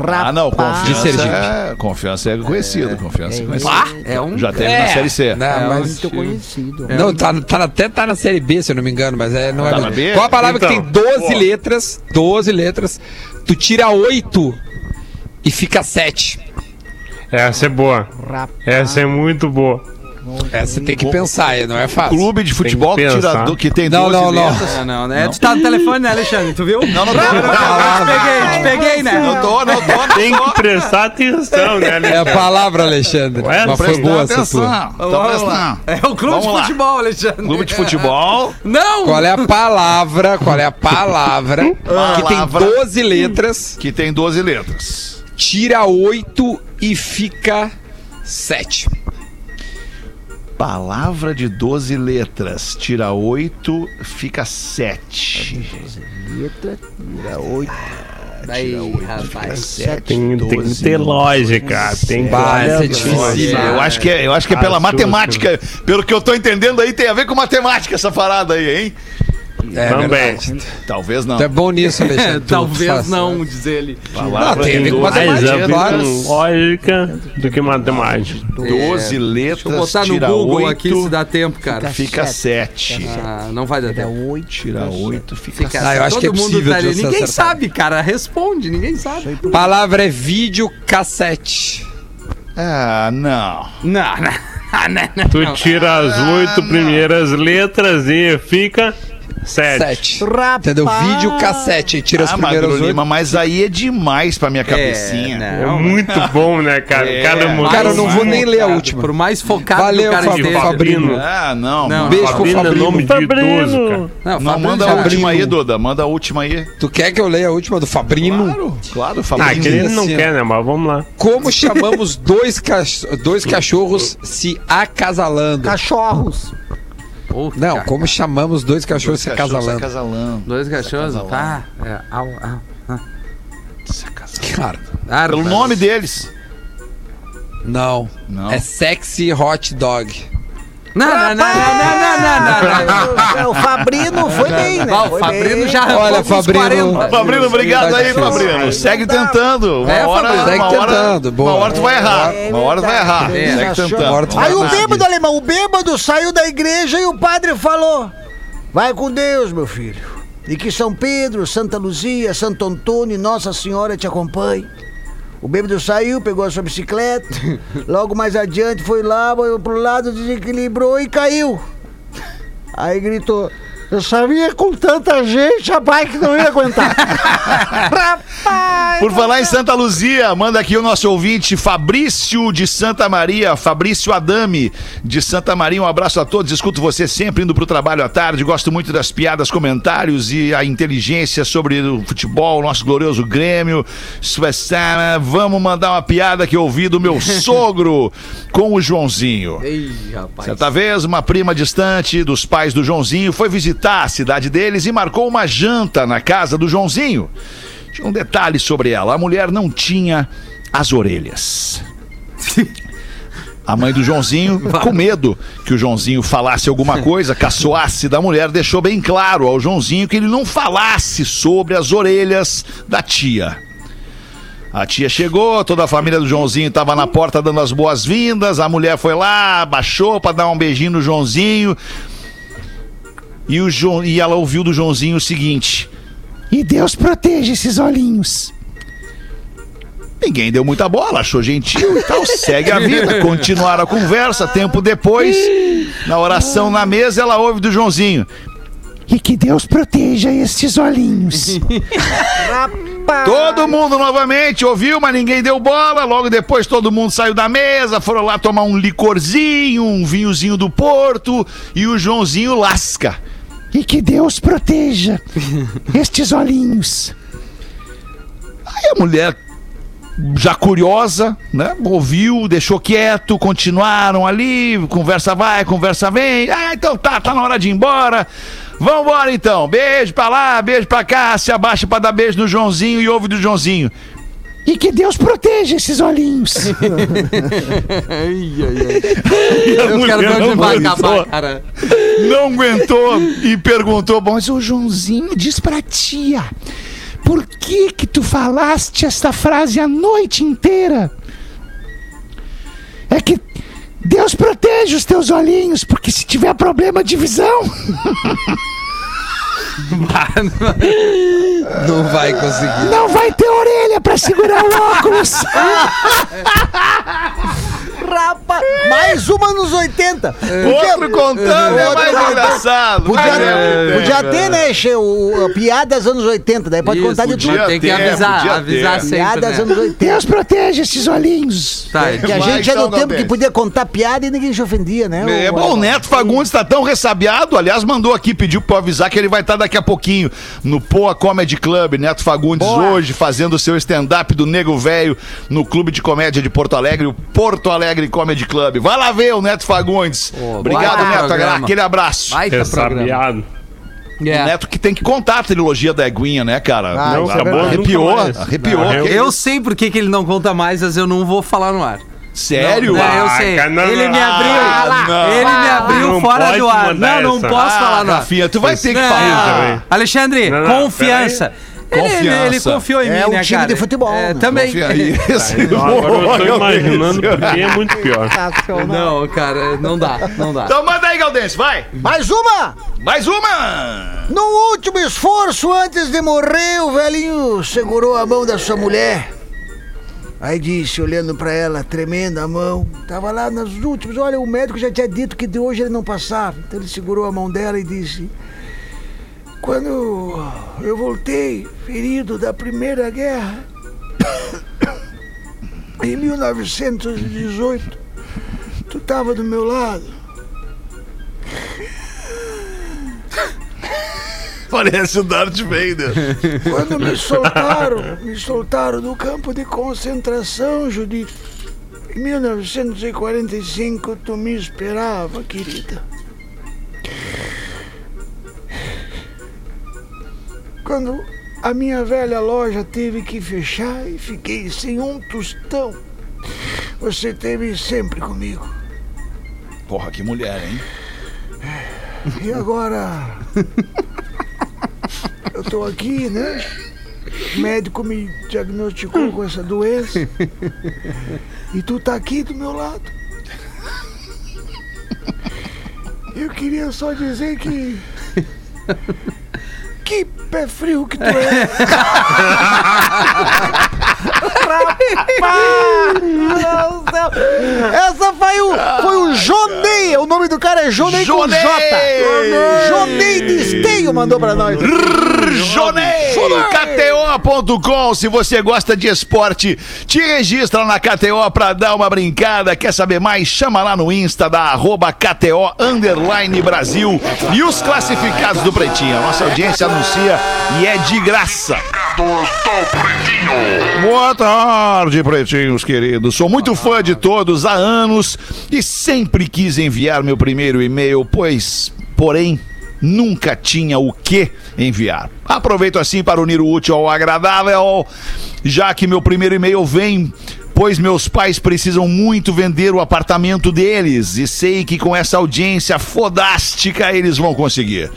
Ah, não, De confiança Sergipe. é, confiança é conhecido, confiança é conhecido. Ah, é um. Já teve na Série C. Não, É, mas- Muito conhecido. não tá, tá até tá na série B, se eu não me engano, mas é, não é Tá mesmo. na B? Qual a palavra que Então, tem 12 pô. letras? 12 letras. Tu tira 8 e fica 7. Essa é boa. Rapaz. Essa é muito boa. Essa você tem que pensar, não é fácil. Clube de futebol que, Tem que tira, pensar. do- que tem Não, 12 não, não. letras. Não, não, né? Tu tá no telefone, né, Alexandre? Tu viu? Não, não tô. Te peguei, te peguei, né? Não tô, não tô. não Tem tô. que prestar atenção, né, É a Alexandre? palavra, Alexandre. Ué, mas foi boa essa atenção. tua. Tá Vamos lá. prestando. É o clube Vamos de lá. futebol, Alexandre. Clube de futebol. Não! Qual é a palavra? Qual é a palavra que tem Palavra. 12 letras, que tem 12 letras. tira 8 e fica 7? Palavra de 12 letras. Tira 8, fica 7. Letra, tira oito. Aí, Fica rapaz. 7. Tem, tem que ter lógica. Tem que essa é difícil. coisas. Eu acho que é, eu acho que é pela Ah, matemática. Pelo que eu tô entendendo aí, tem a ver com matemática essa parada aí, hein? É Também. Talvez não. Tu é bom nisso, Alexandre. Tu Talvez não, diz ele. Palavra Não, tem a ver de com 12 Mais matemática, com lógica do que matemática. 12 letras. Deixa eu botar no Google 8, aqui se dá tempo, cara. Fica 7. Ah, não vai dar Tira tempo. oito. Tira 8, fica Fica- 7. Ah, eu acho Todo que é mundo possível tá Ninguém sabe, cara. Responde, ninguém sabe. Palavra é vídeo cassete. Ah, não. Não, não. Ah, não, não. Tu tira as oito primeiras letras e fica sete. 7. Rapaz. Entendeu? Vídeo cassete. Tira as Ah, primeiras Magro 8. Lima, mas aí é demais pra minha cabecinha. É, É não, muito bom, né, cara? É. Cada emoção. Cara, eu não vou nem ler a última. Por mais focado Valeu, que o cara esteja. Fabrino. Ah, não. Não. Beijo pro Fabrino é Fabrino. nome de idoso, cara. Não, Não, Fabrino manda a já- última aí, Duda. Manda a última aí. Tu quer que eu leia a última do Fabrino? Claro, claro, Ah, Fabrício. que ele não assim, quer, né? Mas vamos lá. Como chamamos dois, cach... dois cachorros se acasalando? Cachorros. Porra, Não, cara. como chamamos dois cachorros se acasalando? acasalando. Dois cachorros? Acasalando. Tá. É, au, au. Ah. Cara, Ah, Pelo rapaz. nome deles. não. Não. É sexy hot dog. Não, não, não, não, não, não, não, não. O Fabrino foi bem, né? Ah, o Fabrino bem. já Olha, Fabrino. 40. Fabrino, obrigado Tá aí. Fabrino. Segue tentando. Uma É, hora, segue uma hora, tentando. Uma hora tu vai errar. É Uma hora tu vai errar. Segue tentando. Aí o bêbado, alemão, o bêbado saiu da igreja e o padre falou: Vai com Deus, meu filho. E que São Pedro, Santa Luzia, Santo Antônio e Nossa Senhora te acompanhem. O bêbado saiu, pegou a sua bicicleta, logo mais adiante foi lá, foi pro lado, desequilibrou e caiu. Aí gritou: Eu sabia com tanta gente a bike não ia aguentar. Rapaz! Por falar em Santa Luzia, manda aqui o nosso ouvinte Fabrício de Santa Maria, Fabrício Adame de Santa Maria. Um abraço a todos. Escuto você sempre indo pro trabalho à tarde. Gosto muito das piadas, comentários e a inteligência sobre o futebol, nosso glorioso Grêmio. Suessana. Vamos mandar uma piada que eu ouvi do meu sogro com o Joãozinho. Ei, rapaz. Certa vez, uma prima distante dos pais do Joãozinho foi visitar a cidade deles e marcou uma janta na casa do Joãozinho. Tinha um detalhe sobre ela: a mulher não tinha as orelhas. A mãe do Joãozinho, com medo que o Joãozinho falasse alguma coisa, caçoasse da mulher, deixou bem claro ao Joãozinho que ele não falasse sobre as orelhas da tia. A tia chegou, toda a família do Joãozinho estava na porta dando as boas-vindas. A mulher foi lá, baixou para dar um beijinho no Joãozinho. E, o João, e ela ouviu do Joãozinho o seguinte: E Deus proteja esses olhinhos. Ninguém deu muita bola, achou gentil e tal. Segue a vida, continuaram a conversa. Tempo depois, na oração na mesa, ela ouve do Joãozinho. E que Deus proteja estes olhinhos. Todo mundo novamente ouviu, mas ninguém deu bola. Logo depois todo mundo saiu da mesa, foram lá tomar um licorzinho, um vinhozinho do Porto e o Joãozinho lasca. E que Deus proteja estes olhinhos. Aí a mulher, já curiosa, né? Ouviu, deixou quieto, continuaram ali, conversa vai, conversa vem. Ah, então tá, tá na hora de ir embora. Vambora então. Beijo pra lá, beijo pra cá, se abaixa pra dar beijo no Joãozinho e ouve do Joãozinho. E que Deus proteja esses olhinhos. Ai, ai, ai. Eu quero ver onde vai acabar, cara. Não aguentou e perguntou: Bom, mas o Joãozinho diz pra tia, por que que tu falaste esta frase a noite inteira? É que Deus protege os teus olhinhos, porque se tiver problema de visão, Não vai conseguir. não vai ter orelha pra segurar o óculos. Rapaz, mais uma nos 80. Outro contando é mais Outro- engraçado. Podia, É, podia ter, né, Che, o, o piadas anos 80, daí pode Isso, contar de podia tudo. Tem que avisar, podia avisar ter. sempre, Piadas né? anos 80. Deus protege esses olhinhos. Tá, Que a gente é do então, tempo que podia contar piada e ninguém se ofendia, né? É O- bom, o Neto Fagundes tá tão ressabiado, aliás, mandou aqui, pediu pra eu avisar que ele vai estar daqui a pouquinho no Poa Comedy Club. Neto Fagundes Boa. hoje fazendo o seu stand-up do Nego Velho no Clube de Comédia de Porto Alegre, o Porto Alegre Comedy Club. Vai lá ver o Neto Fagundes. Ô, Obrigado, Neto. programa. Aquele abraço. Programa. Ressabiado. É. O Neto que tem que contar a trilogia da Eguinha, né, cara? Ah, Não, é acabou. Arrepiou, arrepiou. Não, aquele- Eu sei por que que ele não conta mais, mas eu não vou falar no ar. Sério? Não, eu Ah, sei. cara, não, ele não. me abriu. Ah, não. ele me abriu Não fora do ar. Não, não essa. posso Ah, falar no ar. Rafinha, tu vai ter que Não. falar. também. Alexandre, Não, não, confiança. Ele, ele, confiou em É mim, um né, time cara? de futebol, É, também. Confia. Esse- Não, agora eu tô Meu imaginando porque é muito pior. Não, cara, não dá, não dá. Então manda aí, Galdense, vai. Mais uma! Mais uma. No último esforço, antes de morrer, o velhinho segurou a mão da sua mulher. Aí disse, olhando pra ela, tremenda a mão. Tava lá nos últimos. Olha, o médico já tinha dito que de hoje ele não passava. Então ele segurou a mão dela e disse: Quando eu voltei, ferido da Primeira Guerra, em 1918, tu tava do meu lado. Parece o Darth Vader. Quando me soltaram, me soltaram do campo de concentração, Judite. Em 1945, tu me esperava, querida. Quando a minha velha loja teve que fechar e fiquei sem um tostão, você esteve sempre comigo. Porra, que mulher, hein? E agora? Eu tô aqui, né? O médico me diagnosticou com essa doença. E tu tá aqui do meu lado. Eu queria só dizer que. Que pé frio que tu é. Meu Deus. Essa foi o, foi o Jonei. O nome do cara é Jonei com Jonei. J. Jonei de Esteio mandou pra nós. Jonei! KTO.com, se você gosta de esporte, te registra na KTO pra dar uma brincada. Quer saber mais? Chama lá no Insta da arroba KTO Underline Brasil e os classificados do Pretinho. A nossa audiência anuncia e é de graça. Boa tarde, pretinhos queridos. Sou muito fã de todos há anos e sempre quis enviar meu primeiro e-mail, pois, porém, nunca tinha o que enviar. Aproveito assim para unir o útil ao agradável, já que meu primeiro e-mail vem. Pois meus pais precisam muito vender o apartamento deles e sei que com essa audiência fodástica eles vão conseguir.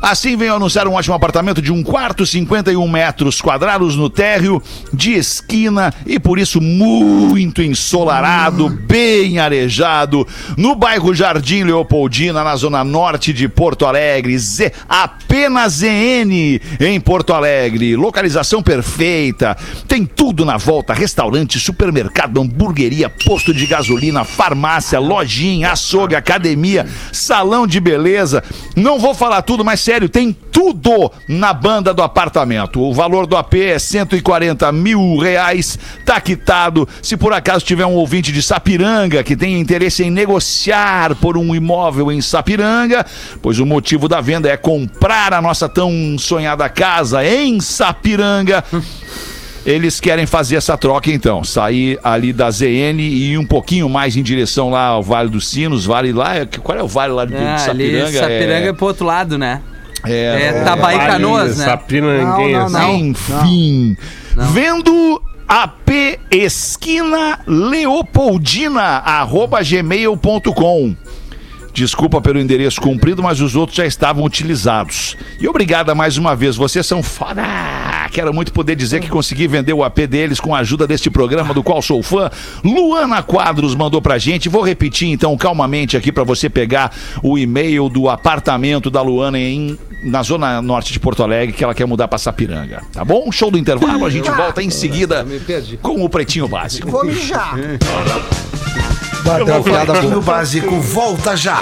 Assim venho anunciar um ótimo apartamento de um quarto, 51 metros quadrados no térreo, de esquina e por isso muito ensolarado, bem arejado, no bairro Jardim Leopoldina, na zona norte de Porto Alegre. Z, apenas ZN em Porto Alegre. Localização perfeita. Tem tudo na volta: restaurante, supermercado, hamburgueria, posto de gasolina, farmácia, lojinha, açougue, academia, salão de beleza. Não vou falar tudo, mas sério, tem tudo na banda do apartamento. O valor do AP é 140 mil reais, tá quitado. Se por acaso tiver um ouvinte de Sapiranga que tem interesse em negociar por um imóvel em Sapiranga, pois o motivo da venda é comprar a nossa tão sonhada casa em Sapiranga. Eles querem fazer essa troca, então. Sair ali da ZN e ir um pouquinho mais em direção lá ao Vale dos Sinos. Vale lá. é- Qual é o vale lá de Ah, ali, Sapiranga? Sapiranga é pro outro lado, né? É, É Tabaí Vale, Canoas, né? Sapiranguense. Não, não, não. Enfim. Vendo AP Esquina Leopoldina, arroba gmail.com. Desculpa pelo endereço cumprido, mas os outros já estavam utilizados. E obrigada mais uma vez, vocês são foda! Quero muito poder dizer que consegui vender o AP deles com a ajuda deste programa, do qual sou fã. Luana Quadros mandou pra gente. Vou repetir então calmamente aqui pra você pegar o e-mail do apartamento da Luana em, na zona norte de Porto Alegre, que ela quer mudar pra Sapiranga. Tá bom? Show do intervalo, a gente volta em seguida com o Pretinho Básico. Vou mijar. Pretinho Básico volta já.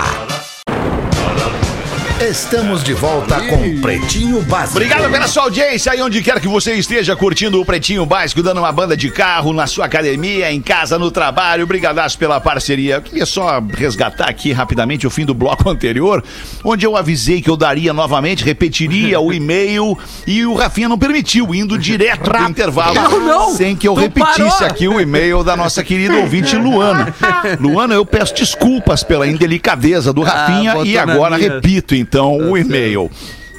Estamos de volta com Pretinho Básico. Obrigado pela sua audiência aí onde quer que você esteja curtindo o Pretinho Básico, dando uma banda de carro, na sua academia, em casa, no trabalho. Obrigadaço pela parceria. Eu queria só resgatar aqui rapidamente o fim do bloco anterior, onde eu avisei que eu daria novamente, repetiria o e-mail e o Rafinha não permitiu, indo direto pro intervalo, Não, não. sem que eu Tu repetisse parou. aqui o e-mail da nossa querida ouvinte Luana. Luana, eu peço desculpas pela indelicadeza do Rafinha botou e agora repito então o e-mail.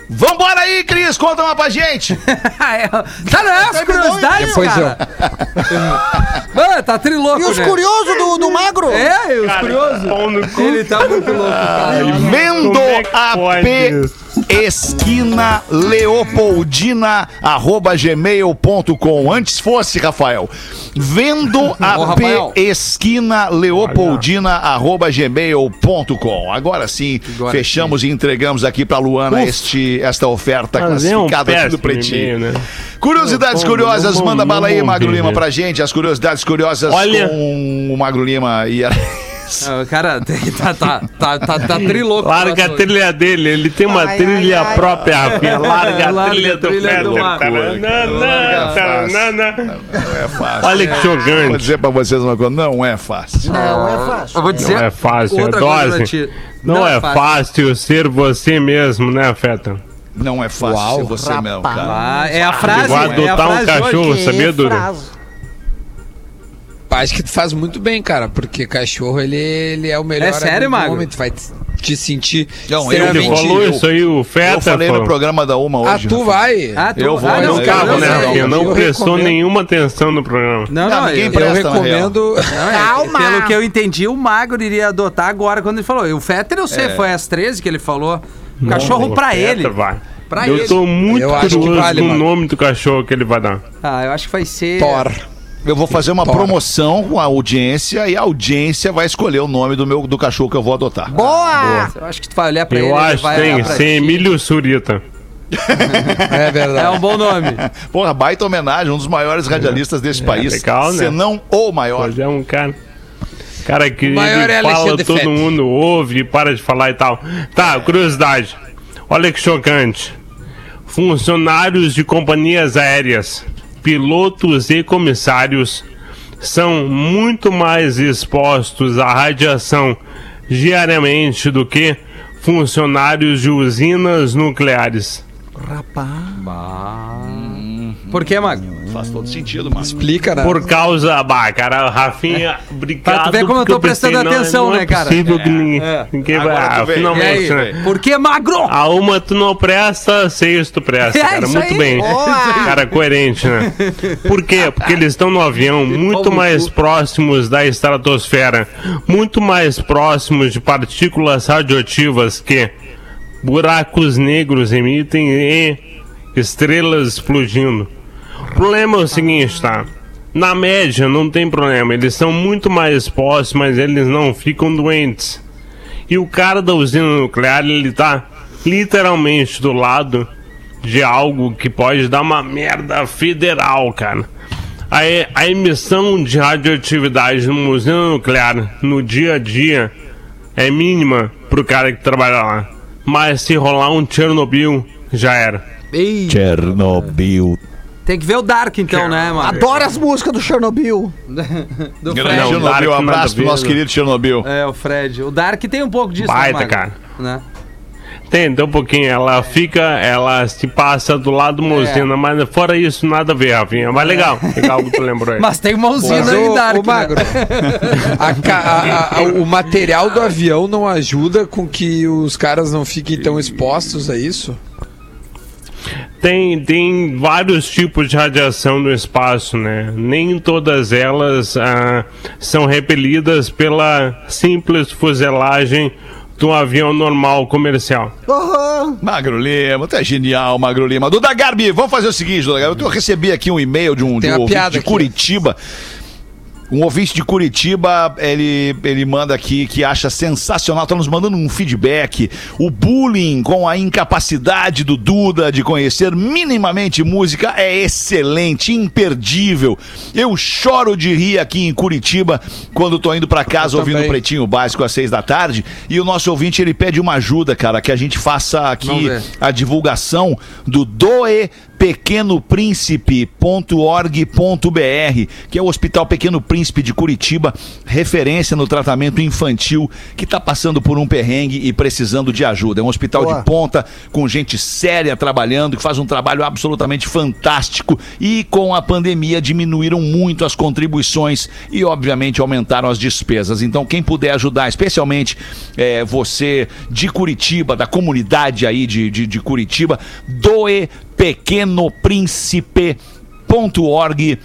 Vambora aí, Cris, conta uma pra gente. É, tá, as curiosidades, Depois cara? Mano, tá trilouco, E os né? curiosos do, do magro? É, os curiosos. Ele tá muito louco, cara. Vendo é a P isso? Esquina leopoldina arroba gmail.com antes fosse Rafael vendo a Ô, P Rafael. esquina leopoldina arroba gmail.com agora sim Agora fechamos e entregamos aqui pra Luana este, esta oferta Fazer um classificada aqui do Pretinho né? Curiosidades Bom, curiosas, bom, manda bom, bala aí, Magro Lima, gente. pra gente. As curiosidades curiosas Olha- com o Magro Lima e a... Ah, Cara, tem- tá, tá, tá, tá, tá trilouco. Larga a trilha dele, ele tem uma Ai, trilha ai, própria. Larga a trilha a do trilha do Fetter. Marco. Taranana, taranana. É fácil. Olha que Vou jogante. dizer pra vocês uma coisa, não é fácil. Não, é fácil. Eu vou dizer. Não é fácil, é outra dose. ti. Não, é fácil ser você mesmo, né, Fetter? Não é fácil Uau, ser você mesmo, cara. Ah, é a frase. Vou é a adotar um frase cachorro, sabia, Duda? Acho que tu faz muito bem, cara, porque cachorro, ele, ele é o melhor. É sério, homem, tu vai- te sentir Não, eu- falou isso aí, o Feta. Eu falei no falou. programa da Uma Ah, hoje. tu Rafa. vai? Ah, tu, Eu vou, ah, eu não, cara, Calma, eu né? Porque não Eu prestou recomendo. nenhuma atenção no programa. Não, Não, não, eu- presta, Eu recomendo. Não, é, Calma. Pelo que eu entendi, o Magro iria adotar agora quando ele falou. E o Fetter, eu sei, É. foi às 13 que ele falou. Cachorro O pra Feta ele. Vai. Pra eu ele. tô muito Eu acho que curioso vale, no mano. nome do cachorro que ele vai dar. Ah, eu acho que vai ser. Thor. Eu vou fazer uma Tora. promoção com a audiência e a audiência vai escolher o nome do meu do cachorro que eu vou adotar. Boa! Eu acho que tu vai olhar pra ele. eu ele acho que vai tem ti. Emílio Surita. É verdade. É um bom nome. Porra, baita homenagem, um dos maiores radialistas desse país. legal, né? Se não o maior. Hoje é um cara. Cara que maior ele é fala, Alexandre todo Fetter. mundo ouve, para de falar e tal. Tá, curiosidade. Olha que chocante. Funcionários de companhias aéreas, pilotos e comissários são muito mais expostos à radiação diariamente do que funcionários de usinas nucleares. Por que, Magro? Faz todo sentido, mano. Explica, né? Por causa, bah, cara, Rafinha, obrigado. Pra tu ver como eu porque tô prestando pensei, atenção, não é né, cara? possível que ninguém, é. ninguém vai. Ah, finalmente, né? Por que, Magro? A uma tu não presta, seis tu presta, É, cara. Muito aí. bem. Boa. Cara, coerente, né? Por quê? Porque eles estão no avião muito mais próximos da estratosfera, muito mais próximos de partículas radioativas que buracos negros emitem e estrelas explodindo. O problema é o seguinte, tá? Na média não tem problema, eles são muito mais expostos, mas eles não ficam doentes. E o cara da usina nuclear, ele tá literalmente do lado de algo que pode dar uma merda federal, cara. A, a emissão de radioatividade numa usina nuclear no dia a dia é mínima pro cara que trabalha lá. Mas se rolar um Chernobyl, já era. Ei, Chernobyl. Tem que ver o Dark então, né, Magro? Adoro as músicas do Chernobyl. Do Grande Fred. Não, Dark Chernobyl, um a abraço pro nosso né? querido Chernobyl. É, o Fred. O Dark tem um pouco disso, Baita, né, Magro? cara. Né? Tem, tem um pouquinho. Ela fica, ela se passa do lado de uma É. usina, mas fora isso, nada a ver, Rafinha. Mas legal, legal que tu lembrou aí. Mas tem uma usina em Dark. o Magro, né? a ca- a- a- o material do avião não ajuda com que os caras não fiquem tão expostos a isso? Tem, tem vários tipos de radiação no espaço, né? Nem todas elas ah, são repelidas pela simples fuselagem de um avião normal comercial. Aham. Magro Lima, tu é genial, Magro Lima. Duda Garbi, vamos fazer o seguinte, Duda Garbi. Eu recebi aqui um e-mail de um, de um de aqui. Um ouvinte de Curitiba, ele, ele manda aqui que acha sensacional, tá nos mandando um feedback. O bullying com a incapacidade do Duda de conhecer minimamente música é excelente, imperdível. Eu choro de rir aqui em Curitiba quando tô indo pra casa Eu ouvindo o também. Pretinho Básico às seis da tarde. E o nosso ouvinte, ele pede uma ajuda, cara, que a gente faça aqui a divulgação do doepequenopríncipe.org.br, que é o Hospital Pequeno Príncipe de Curitiba, referência no tratamento infantil, que está passando por um perrengue e precisando de ajuda. É um hospital Boa. de ponta, com gente séria trabalhando, que faz um trabalho absolutamente fantástico e com a pandemia diminuíram muito as contribuições e, obviamente, aumentaram as despesas. Então, quem puder ajudar, especialmente eh, você de Curitiba, da comunidade aí de, de, de Curitiba, doe pequenopríncipe.org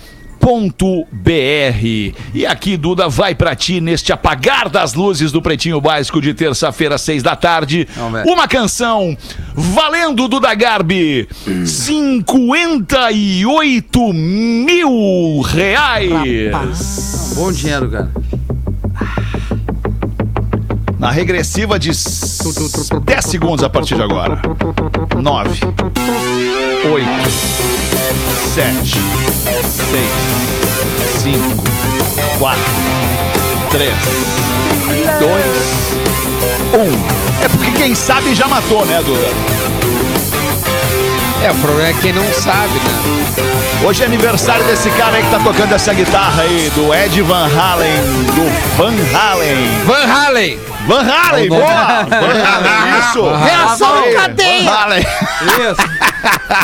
E aqui, Duda, vai pra ti neste apagar das luzes do Pretinho Básico de terça-feira, seis da tarde. Uma canção valendo, Duda Garbi, 58 mil reais. Bom dinheiro, cara. Na regressiva de 10 segundos a partir de agora. 9, 8, 7, 6, 5, 4, 3, 2, 1. É porque quem sabe já matou, né, Duda? É, o problema é quem não sabe, né? Hoje é aniversário desse cara aí que tá tocando essa guitarra aí, do Ed Van Halen, do Van Halen. Van Halen! Van Halen, boa! Van Halen, isso! Reação Aí, cadeia. Van Halen. Isso.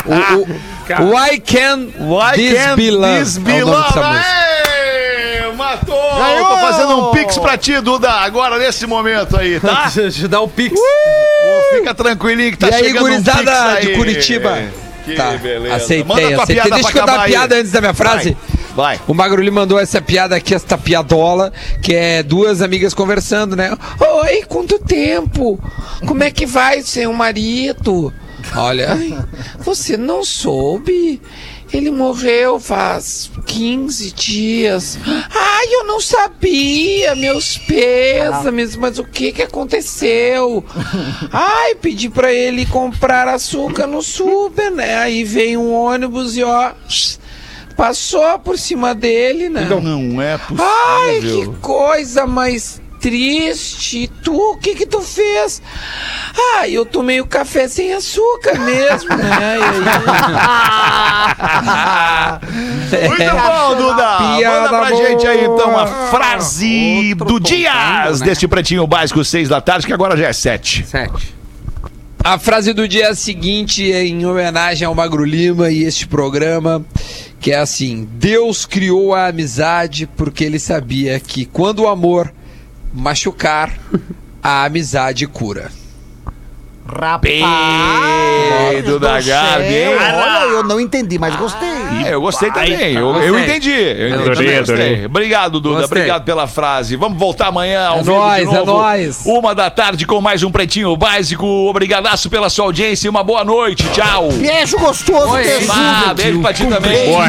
O, o, Why Can Why This can't Be Love? this be é love? Aê, matou! Ganhou! Tô fazendo um pix pra ti, Duda, agora nesse momento aí, tá? Deixa eu dar o pix. Pô, Fica tranquilinho que tá e aí, chegando um pix gurizada aí. de Curitiba? Que tá, beleza. aceitei, Manda tua aceitei. piada Deixa eu dar acabar a aí. piada antes da minha frase. Vai. O Magro lhe mandou essa piada aqui, esta piadola, que é duas amigas conversando, né? Oi, quanto tempo? Como é que vai, seu marido? Olha, você não soube? Ele morreu faz 15 dias. Ai, eu não sabia, meus pêsames, mas o que que aconteceu? Ai, pedi pra ele comprar açúcar no super, né? Aí veio um ônibus e ó, passou por cima dele, né? Não é possível. Ai, que coisa mais triste. E tu, o que que tu fez? Ah, eu tomei o café sem açúcar mesmo, né? E aí... Muito bom, Duda. Piada Manda pra boa. gente aí, então, a frase Outro do Dias né? deste Pretinho Básico, seis da tarde, que agora já é sete. Sete. A frase do dia seguinte é em homenagem ao Magro Lima e este programa, que é assim: Deus criou a amizade porque ele sabia que quando o amor machucar, a amizade cura. Rapaz. Peito da hein? Olha, eu não entendi, mas gostei. É, eu gostei também. Eu, Gostei. eu entendi. Eu entendi. Adorei, gostei. adorei. Obrigado, Duda. Gostei. Obrigado pela frase. Vamos voltar amanhã ao É vivo nóis, de é novo. nóis. Uma da tarde com mais um Pretinho Básico. Obrigadaço pela sua audiência e uma boa noite. Tchau. Beijo gostoso, Oi. Ah, beijo pra ti também. Boa